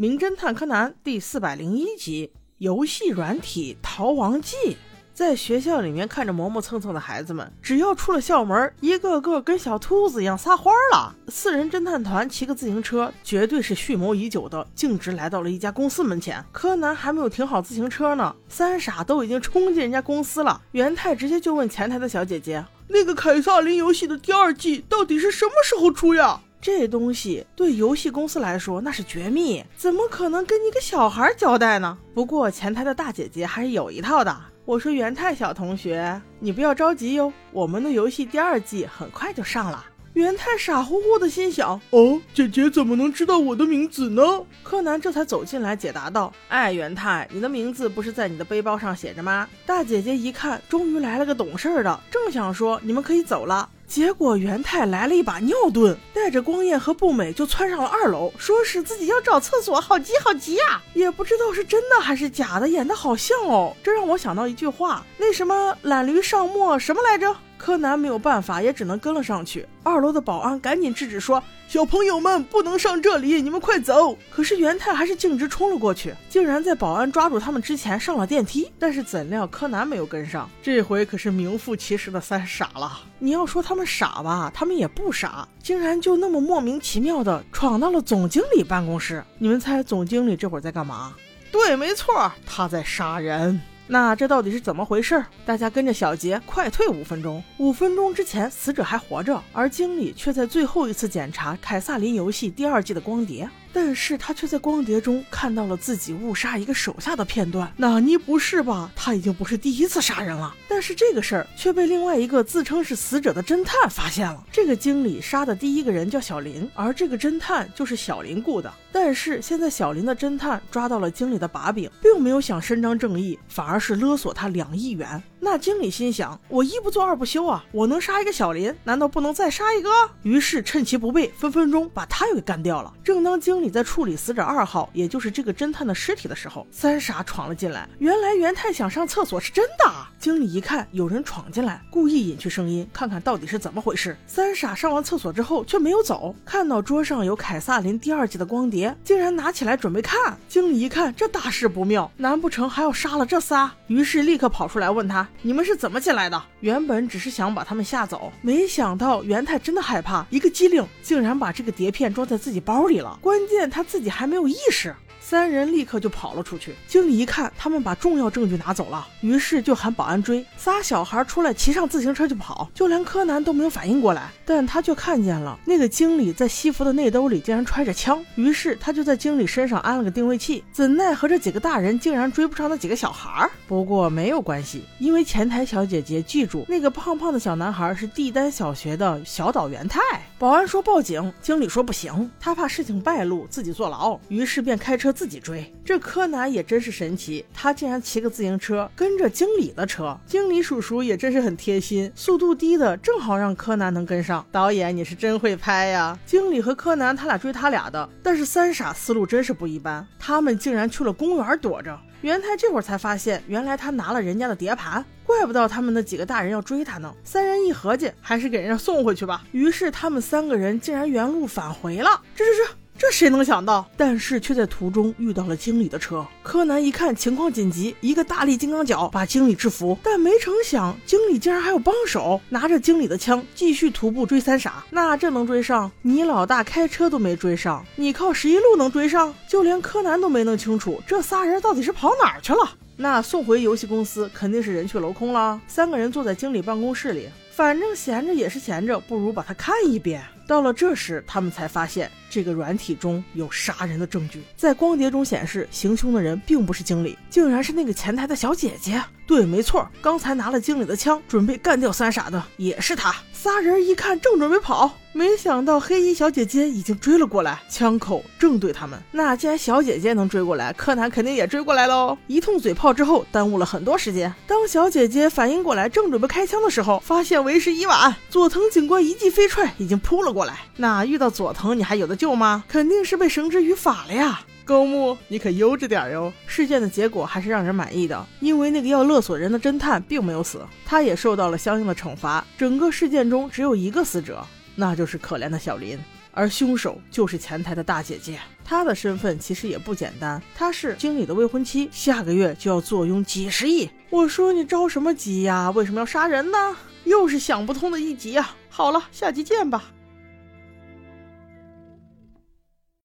名侦探柯南》第四百零一集：游戏软体逃亡记。在学校里面看着磨磨蹭蹭的孩子们，只要出了校门，一个个跟小兔子一样撒欢了。四人侦探团骑个自行车，绝对是蓄谋已久的，径直来到了一家公司门前。柯南还没有停好自行车呢，三傻都已经冲进人家公司了。元太直接就问前台的小姐姐：“那个凯撒琳游戏的第二季到底是什么时候出呀？”这东西对游戏公司来说那是绝密，怎么可能跟你个小孩交代呢？不过前台的大姐姐还是有一套的。我说元太小同学，你不要着急哟，我们的游戏第二季很快就上了。元太傻乎乎的心想：哦，姐姐怎么能知道我的名字呢？柯南这才走进来解答道：哎，元太，你的名字不是在你的背包上写着吗？大姐姐一看，终于来了个懂事的，正想说你们可以走了。结果元太来了一把尿遁，带着光彦和步美就窜上了二楼，说是自己要找厕所，好急好急啊！也不知道是真的还是假的，演的好像哦。这让我想到一句话，那什么懒驴上磨什么来着？柯南没有办法，也只能跟了上去。二楼的保安赶紧制止说：“小朋友们不能上这里，你们快走！”可是元太还是径直冲了过去，竟然在保安抓住他们之前上了电梯。但是怎料柯南没有跟上，这回可是名副其实的三傻了。你要说他们傻吧，他们也不傻，竟然就那么莫名其妙的闯到了总经理办公室。你们猜总经理这会儿在干嘛？对，没错，他在杀人。那这到底是怎么回事？大家跟着小杰快退五分钟。五分钟之前，死者还活着，而经理却在最后一次检查《凯撒林游戏》第二季的光碟。但是他却在光碟中看到了自己误杀一个手下的片段。纳尼不是吧？他已经不是第一次杀人了。但是这个事儿却被另外一个自称是死者的侦探发现了。这个经理杀的第一个人叫小林，而这个侦探就是小林雇的。但是现在小林的侦探抓到了经理的把柄，并没有想伸张正义，反而是勒索他两亿元。那经理心想：我一不做二不休啊！我能杀一个小林，难道不能再杀一个？于是趁其不备，分分钟把他又给干掉了。正当经理在处理死者二号，也就是这个侦探的尸体的时候，三傻闯了进来。原来元太想上厕所是真的。经理一看有人闯进来，故意隐去声音，看看到底是怎么回事。三傻上完厕所之后却没有走，看到桌上有凯撒琳第二季的光碟，竟然拿起来准备看。经理一看这大事不妙，难不成还要杀了这仨？于是立刻跑出来问他。你们是怎么进来的？原本只是想把他们吓走，没想到元太真的害怕，一个机灵，竟然把这个碟片装在自己包里了。关键他自己还没有意识。三人立刻就跑了出去。经理一看，他们把重要证据拿走了，于是就喊保安追。仨小孩出来，骑上自行车就跑，就连柯南都没有反应过来。但他却看见了那个经理在西服的内兜里竟然揣着枪，于是他就在经理身上安了个定位器。怎奈何这几个大人竟然追不上那几个小孩。不过没有关系，因为前台小姐姐记住那个胖胖的小男孩是帝丹小学的小岛元太。保安说报警，经理说不行，他怕事情败露，自己坐牢，于是便开车。自己追，这柯南也真是神奇，他竟然骑个自行车跟着经理的车。经理叔叔也真是很贴心，速度低的正好让柯南能跟上。导演你是真会拍呀！经理和柯南他俩追他俩的，但是三傻思路真是不一般，他们竟然去了公园躲着。元太这会儿才发现，原来他拿了人家的碟盘，怪不得他们那几个大人要追他呢。三人一合计，还是给人家送回去吧。于是他们三个人竟然原路返回了。这这这。这谁能想到？但是却在途中遇到了经理的车。柯南一看情况紧急，一个大力金刚脚把经理制服。但没成想，经理竟然还有帮手，拿着经理的枪继续徒步追三傻。那这能追上？你老大开车都没追上，你靠十一路能追上？就连柯南都没弄清楚这仨人到底是跑哪儿去了。那送回游戏公司肯定是人去楼空了。三个人坐在经理办公室里，反正闲着也是闲着，不如把它看一遍。到了这时，他们才发现这个软体中有杀人的证据。在光碟中显示，行凶的人并不是经理，竟然是那个前台的小姐姐。对，没错，刚才拿了经理的枪，准备干掉三傻的也是他。仨人一看，正准备跑，没想到黑衣小姐姐已经追了过来，枪口正对他们。那既然小姐姐能追过来，柯南肯定也追过来喽。一通嘴炮之后，耽误了很多时间。当小姐姐反应过来，正准备开枪的时候，发现为时已晚。佐藤警官一记飞踹，已经扑了过来。过来，那遇到佐藤你还有的救吗？肯定是被绳之于法了呀。高木，你可悠着点哟。事件的结果还是让人满意的，因为那个要勒索人的侦探并没有死，他也受到了相应的惩罚。整个事件中只有一个死者，那就是可怜的小林。而凶手就是前台的大姐姐，她的身份其实也不简单，她是经理的未婚妻，下个月就要坐拥几十亿。我说你着什么急呀？为什么要杀人呢？又是想不通的一集呀。好了，下集见吧。